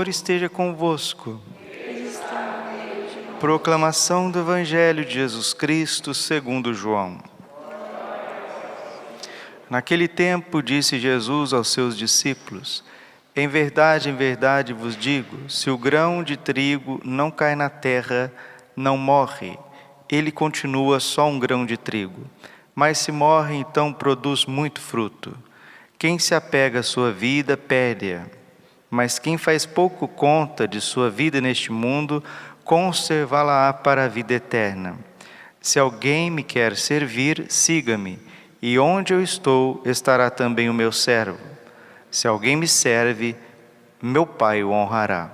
Senhor esteja convosco. Proclamação do Evangelho de Jesus Cristo segundo João. Naquele tempo disse Jesus aos seus discípulos: Em verdade, em verdade vos digo, se o grão de trigo não cai na terra, não morre, ele continua só um grão de trigo. Mas se morre, então produz muito fruto. Quem se apega à sua vida, perde-a. Mas quem faz pouco conta de sua vida neste mundo, conservá-la-á para a vida eterna. Se alguém me quer servir, siga-me e onde eu estou estará também o meu servo. Se alguém me serve, meu Pai o honrará.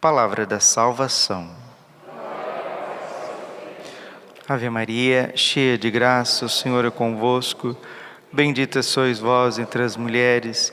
Palavra da salvação. Ave Maria, cheia de graça, o Senhor é convosco. Bendita sois vós entre as mulheres,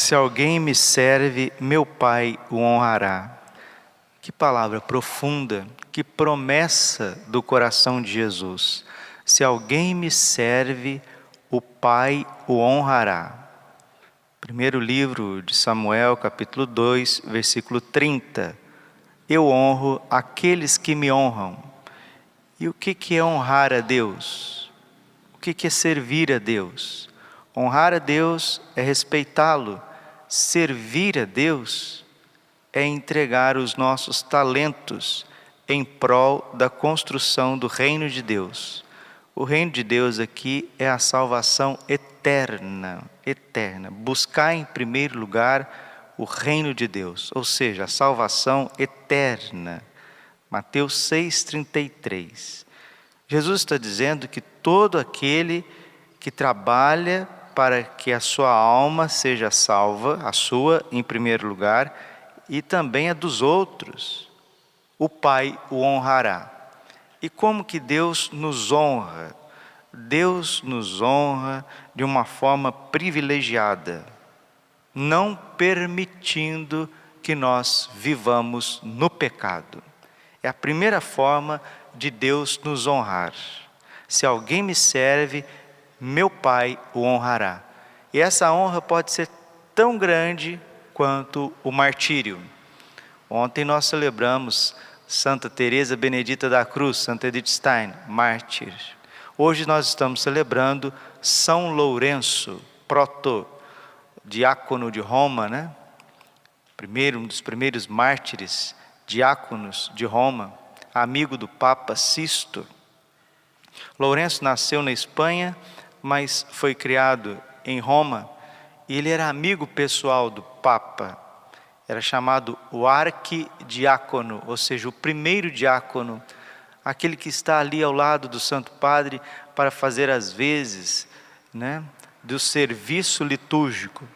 Se alguém me serve, meu Pai o honrará. Que palavra profunda, que promessa do coração de Jesus. Se alguém me serve, o Pai o honrará. Primeiro livro de Samuel, capítulo 2, versículo 30. Eu honro aqueles que me honram. E o que é honrar a Deus? O que é servir a Deus? Honrar a Deus é respeitá-lo. Servir a Deus é entregar os nossos talentos em prol da construção do reino de Deus. O reino de Deus aqui é a salvação eterna, eterna. Buscar em primeiro lugar o reino de Deus, ou seja, a salvação eterna. Mateus 6:33. Jesus está dizendo que todo aquele que trabalha para que a sua alma seja salva, a sua em primeiro lugar, e também a dos outros, o Pai o honrará. E como que Deus nos honra? Deus nos honra de uma forma privilegiada, não permitindo que nós vivamos no pecado. É a primeira forma de Deus nos honrar. Se alguém me serve, meu Pai o honrará. E essa honra pode ser tão grande quanto o martírio. Ontem nós celebramos Santa Teresa Benedita da Cruz, Santa Edith Stein, mártir. Hoje nós estamos celebrando São Lourenço, proto diácono de Roma, né? Primeiro, um dos primeiros mártires, diáconos de Roma, amigo do Papa Sisto. Lourenço nasceu na Espanha, mas foi criado em Roma e ele era amigo pessoal do Papa era chamado o arquidiácono, ou seja, o primeiro diácono, aquele que está ali ao lado do Santo Padre para fazer as vezes né, do serviço litúrgico.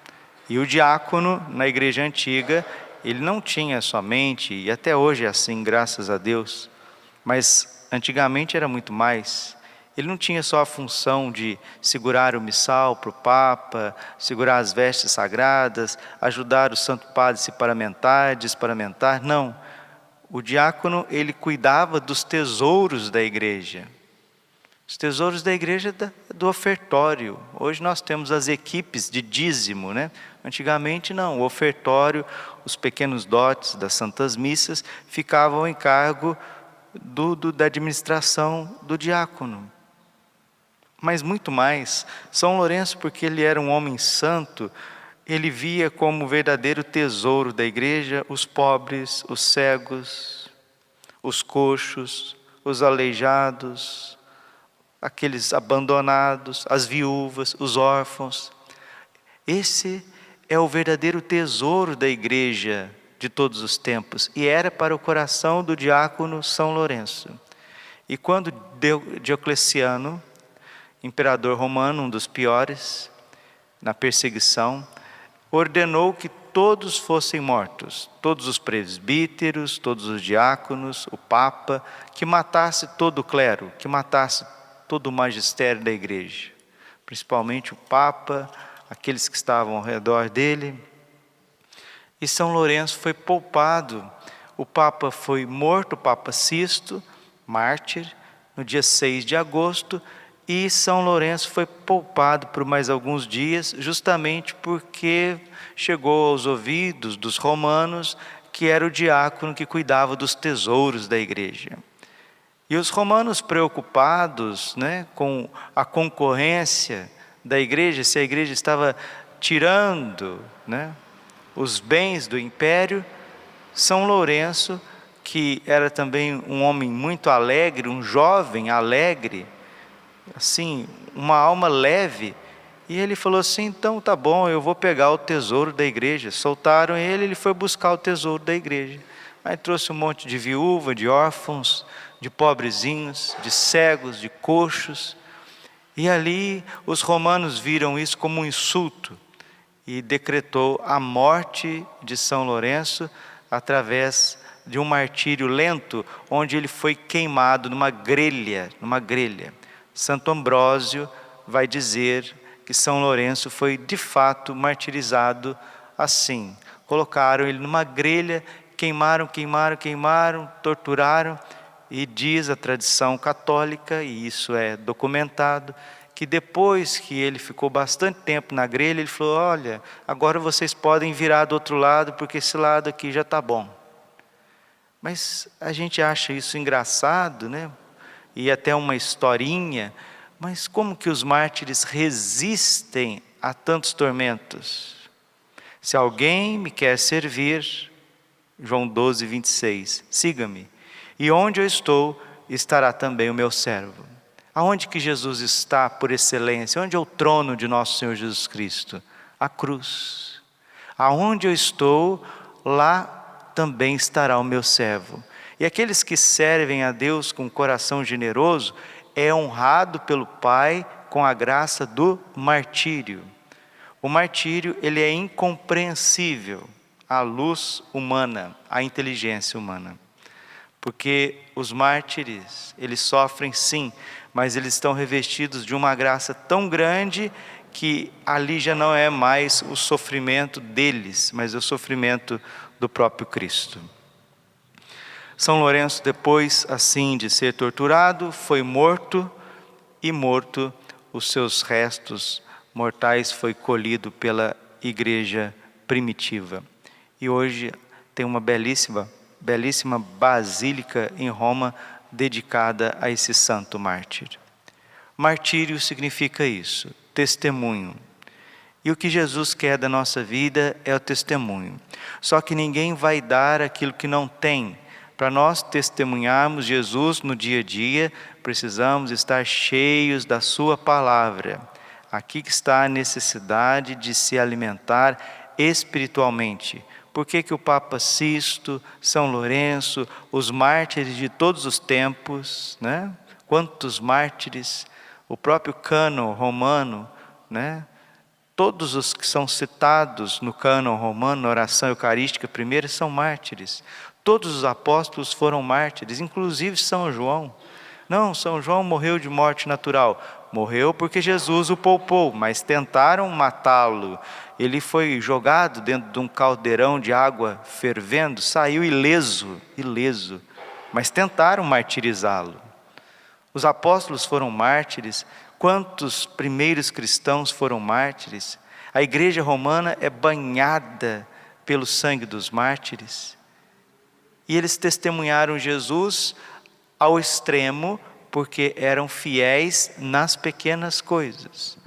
E o diácono, na igreja antiga, ele não tinha somente, e até hoje é assim, graças a Deus, mas antigamente era muito mais. Ele não tinha só a função de segurar o missal para o Papa, segurar as vestes sagradas, ajudar o Santo Padre a se paramentar, desparamentar. Não. O diácono, ele cuidava dos tesouros da igreja. Os tesouros da igreja do ofertório. Hoje nós temos as equipes de dízimo, né? Antigamente não, o ofertório, os pequenos dotes das santas missas ficavam em cargo do, do, da administração do diácono mas muito mais. São Lourenço, porque ele era um homem santo, ele via como verdadeiro tesouro da igreja os pobres, os cegos, os coxos, os aleijados, aqueles abandonados, as viúvas, os órfãos. Esse é o verdadeiro tesouro da igreja de todos os tempos e era para o coração do diácono São Lourenço. E quando Diocleciano imperador romano, um dos piores, na perseguição, ordenou que todos fossem mortos, todos os presbíteros, todos os diáconos, o Papa, que matasse todo o clero, que matasse todo o magistério da igreja, principalmente o Papa, aqueles que estavam ao redor dele. E São Lourenço foi poupado. O Papa foi morto, o Papa Sisto, mártir, no dia 6 de agosto, e São Lourenço foi poupado por mais alguns dias, justamente porque chegou aos ouvidos dos romanos que era o diácono que cuidava dos tesouros da igreja. E os romanos preocupados né, com a concorrência da igreja, se a igreja estava tirando né, os bens do império, São Lourenço, que era também um homem muito alegre, um jovem alegre, assim, uma alma leve. E ele falou assim: então tá bom, eu vou pegar o tesouro da igreja. Soltaram ele, ele foi buscar o tesouro da igreja. Aí trouxe um monte de viúva, de órfãos, de pobrezinhos, de cegos, de coxos. E ali os romanos viram isso como um insulto e decretou a morte de São Lourenço através de um martírio lento, onde ele foi queimado numa grelha, numa grelha. Santo Ambrósio vai dizer que São Lourenço foi de fato martirizado assim. Colocaram ele numa grelha, queimaram, queimaram, queimaram, torturaram, e diz a tradição católica, e isso é documentado, que depois que ele ficou bastante tempo na grelha, ele falou: Olha, agora vocês podem virar do outro lado, porque esse lado aqui já está bom. Mas a gente acha isso engraçado, né? E até uma historinha, mas como que os mártires resistem a tantos tormentos? Se alguém me quer servir, João 12, 26, siga-me, e onde eu estou, estará também o meu servo. Aonde que Jesus está por excelência? Onde é o trono de nosso Senhor Jesus Cristo? A cruz. Aonde eu estou, lá também estará o meu servo. E aqueles que servem a Deus com coração generoso é honrado pelo Pai com a graça do martírio. O martírio, ele é incompreensível à luz humana, à inteligência humana. Porque os mártires, eles sofrem sim, mas eles estão revestidos de uma graça tão grande que ali já não é mais o sofrimento deles, mas o sofrimento do próprio Cristo. São Lourenço, depois assim de ser torturado, foi morto e morto os seus restos mortais foi colhido pela igreja primitiva. E hoje tem uma belíssima, belíssima basílica em Roma dedicada a esse santo mártir. Martírio significa isso, testemunho. E o que Jesus quer da nossa vida é o testemunho. Só que ninguém vai dar aquilo que não tem para nós testemunharmos Jesus no dia a dia, precisamos estar cheios da Sua palavra. Aqui que está a necessidade de se alimentar espiritualmente. Por que, que o Papa Sisto, São Lourenço, os mártires de todos os tempos, né? quantos mártires, o próprio cano romano, né? Todos os que são citados no cânon romano, na oração eucarística primeira, são mártires. Todos os apóstolos foram mártires, inclusive São João. Não, São João morreu de morte natural. Morreu porque Jesus o poupou, mas tentaram matá-lo. Ele foi jogado dentro de um caldeirão de água fervendo, saiu ileso, ileso. Mas tentaram martirizá-lo. Os apóstolos foram mártires. Quantos primeiros cristãos foram mártires? A igreja romana é banhada pelo sangue dos mártires. E eles testemunharam Jesus ao extremo, porque eram fiéis nas pequenas coisas.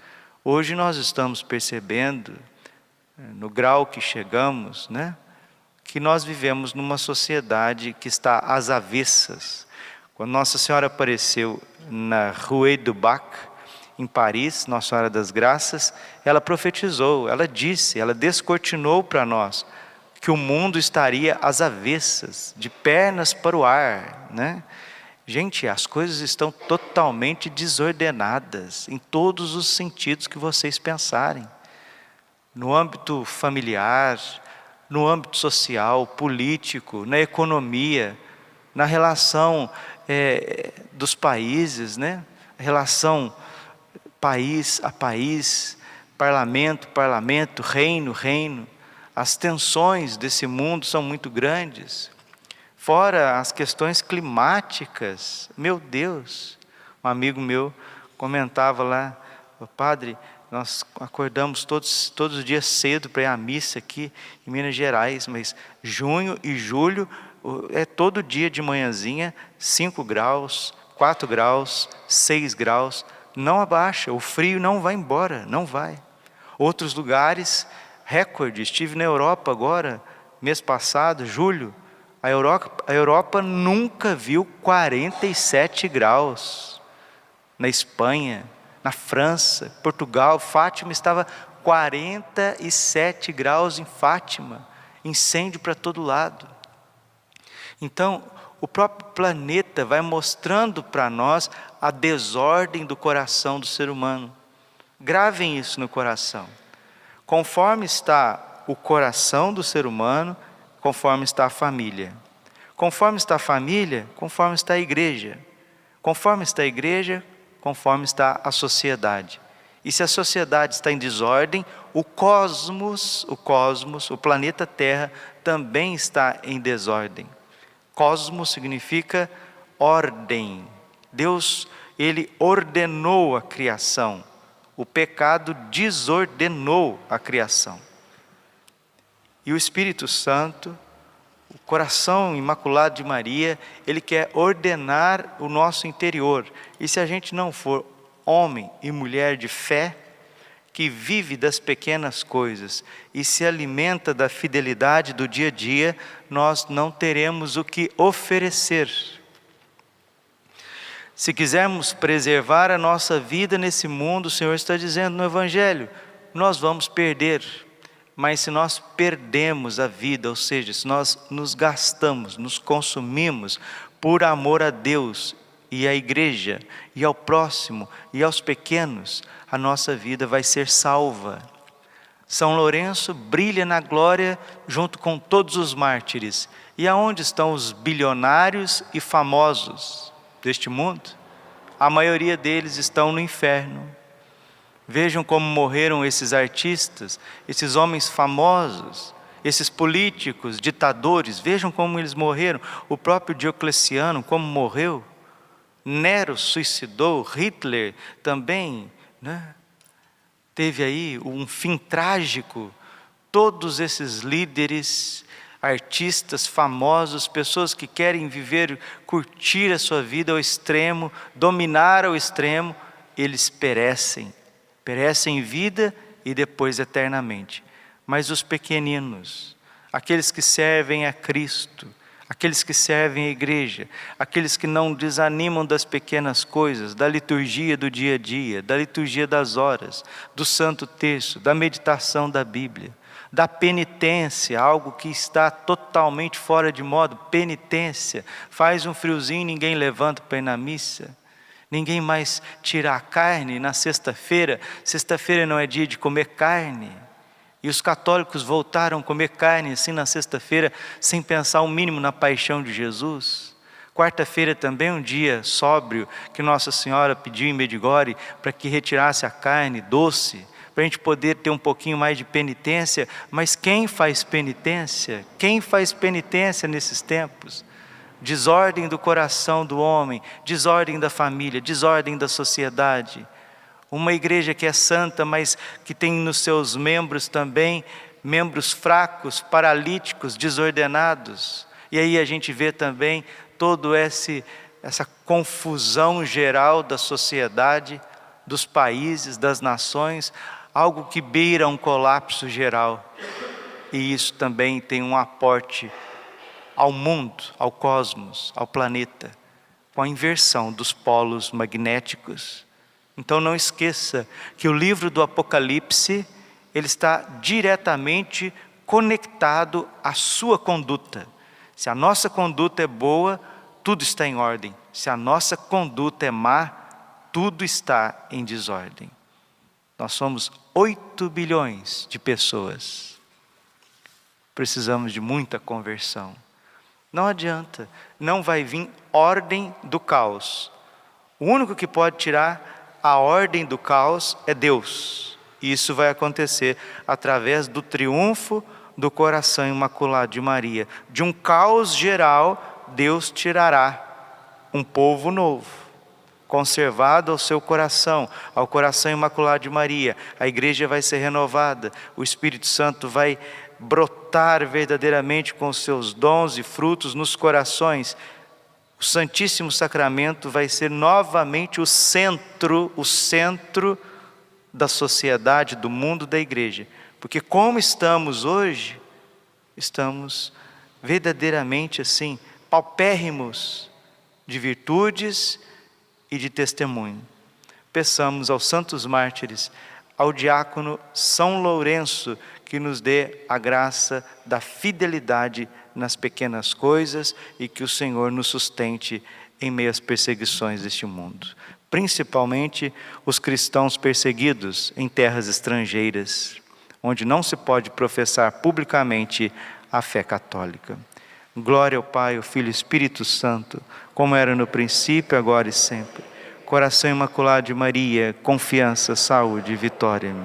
Hoje nós estamos percebendo, eh, no grau que chegamos, né, que nós vivemos numa sociedade que está às avessas. Quando Nossa Senhora apareceu na Rue du Bac, em Paris, Nossa Senhora das Graças, ela profetizou, ela disse, ela descortinou para nós que o mundo estaria às avessas, de pernas para o ar, né? Gente, as coisas estão totalmente desordenadas em todos os sentidos que vocês pensarem. No âmbito familiar, no âmbito social, político, na economia, na relação é, dos países, né? relação país a país, parlamento, parlamento, reino, reino. As tensões desse mundo são muito grandes. Fora as questões climáticas, meu Deus. Um amigo meu comentava lá, padre, nós acordamos todos, todos os dias cedo para ir à missa aqui em Minas Gerais, mas junho e julho é todo dia de manhãzinha, 5 graus, 4 graus, 6 graus, não abaixa, o frio não vai embora, não vai. Outros lugares, recorde, estive na Europa agora, mês passado, julho, a Europa, a Europa nunca viu 47 graus. Na Espanha, na França, Portugal, Fátima estava 47 graus em Fátima, incêndio para todo lado. Então, o próprio planeta vai mostrando para nós a desordem do coração do ser humano. Gravem isso no coração. Conforme está o coração do ser humano, conforme está a família. Conforme está a família, conforme está a igreja. Conforme está a igreja, conforme está a sociedade. E se a sociedade está em desordem, o cosmos, o cosmos, o planeta Terra também está em desordem. Cosmos significa ordem. Deus, ele ordenou a criação. O pecado desordenou a criação. E o Espírito Santo, o coração imaculado de Maria, ele quer ordenar o nosso interior. E se a gente não for homem e mulher de fé, que vive das pequenas coisas e se alimenta da fidelidade do dia a dia, nós não teremos o que oferecer. Se quisermos preservar a nossa vida nesse mundo, o Senhor está dizendo no Evangelho, nós vamos perder. Mas se nós perdemos a vida, ou seja, se nós nos gastamos, nos consumimos por amor a Deus e à igreja, e ao próximo, e aos pequenos, a nossa vida vai ser salva. São Lourenço brilha na glória junto com todos os mártires. E aonde estão os bilionários e famosos deste mundo? A maioria deles estão no inferno. Vejam como morreram esses artistas, esses homens famosos, esses políticos, ditadores, vejam como eles morreram. O próprio Diocleciano, como morreu. Nero suicidou, Hitler também né? teve aí um fim trágico. Todos esses líderes, artistas famosos, pessoas que querem viver, curtir a sua vida ao extremo, dominar ao extremo, eles perecem. Perecem em vida e depois eternamente. Mas os pequeninos, aqueles que servem a Cristo, aqueles que servem a igreja, aqueles que não desanimam das pequenas coisas, da liturgia do dia a dia, da liturgia das horas, do santo texto, da meditação da Bíblia, da penitência, algo que está totalmente fora de modo, penitência, faz um friozinho, ninguém levanta para ir na missa. Ninguém mais tira a carne na sexta-feira. Sexta-feira não é dia de comer carne. E os católicos voltaram a comer carne assim na sexta-feira, sem pensar o mínimo na paixão de Jesus. Quarta-feira também um dia sóbrio que Nossa Senhora pediu em Medigore para que retirasse a carne doce, para a gente poder ter um pouquinho mais de penitência. Mas quem faz penitência? Quem faz penitência nesses tempos? Desordem do coração do homem, desordem da família, desordem da sociedade uma igreja que é santa, mas que tem nos seus membros também membros fracos, paralíticos, desordenados. E aí a gente vê também todo esse essa confusão geral da sociedade, dos países, das nações, algo que beira um colapso geral. E isso também tem um aporte ao mundo, ao cosmos, ao planeta, com a inversão dos polos magnéticos então não esqueça que o livro do Apocalipse, ele está diretamente conectado à sua conduta. Se a nossa conduta é boa, tudo está em ordem. Se a nossa conduta é má, tudo está em desordem. Nós somos 8 bilhões de pessoas. precisamos de muita conversão. Não adianta, não vai vir ordem do caos. O único que pode tirar a ordem do caos é Deus. E isso vai acontecer através do triunfo do coração imaculado de Maria. De um caos geral, Deus tirará um povo novo, conservado ao seu coração, ao coração imaculado de Maria. A igreja vai ser renovada, o Espírito Santo vai brotar verdadeiramente com seus dons e frutos nos corações. O Santíssimo Sacramento vai ser novamente o centro, o centro da sociedade, do mundo da igreja. Porque como estamos hoje, estamos verdadeiramente assim, paupérrimos de virtudes e de testemunho. Peçamos aos santos mártires, ao diácono São Lourenço, que nos dê a graça da fidelidade nas pequenas coisas e que o Senhor nos sustente em meio às perseguições deste mundo, principalmente os cristãos perseguidos em terras estrangeiras, onde não se pode professar publicamente a fé católica. Glória ao Pai, ao Filho e ao Espírito Santo, como era no princípio, agora e sempre. Coração Imaculado de Maria, confiança, saúde e vitória.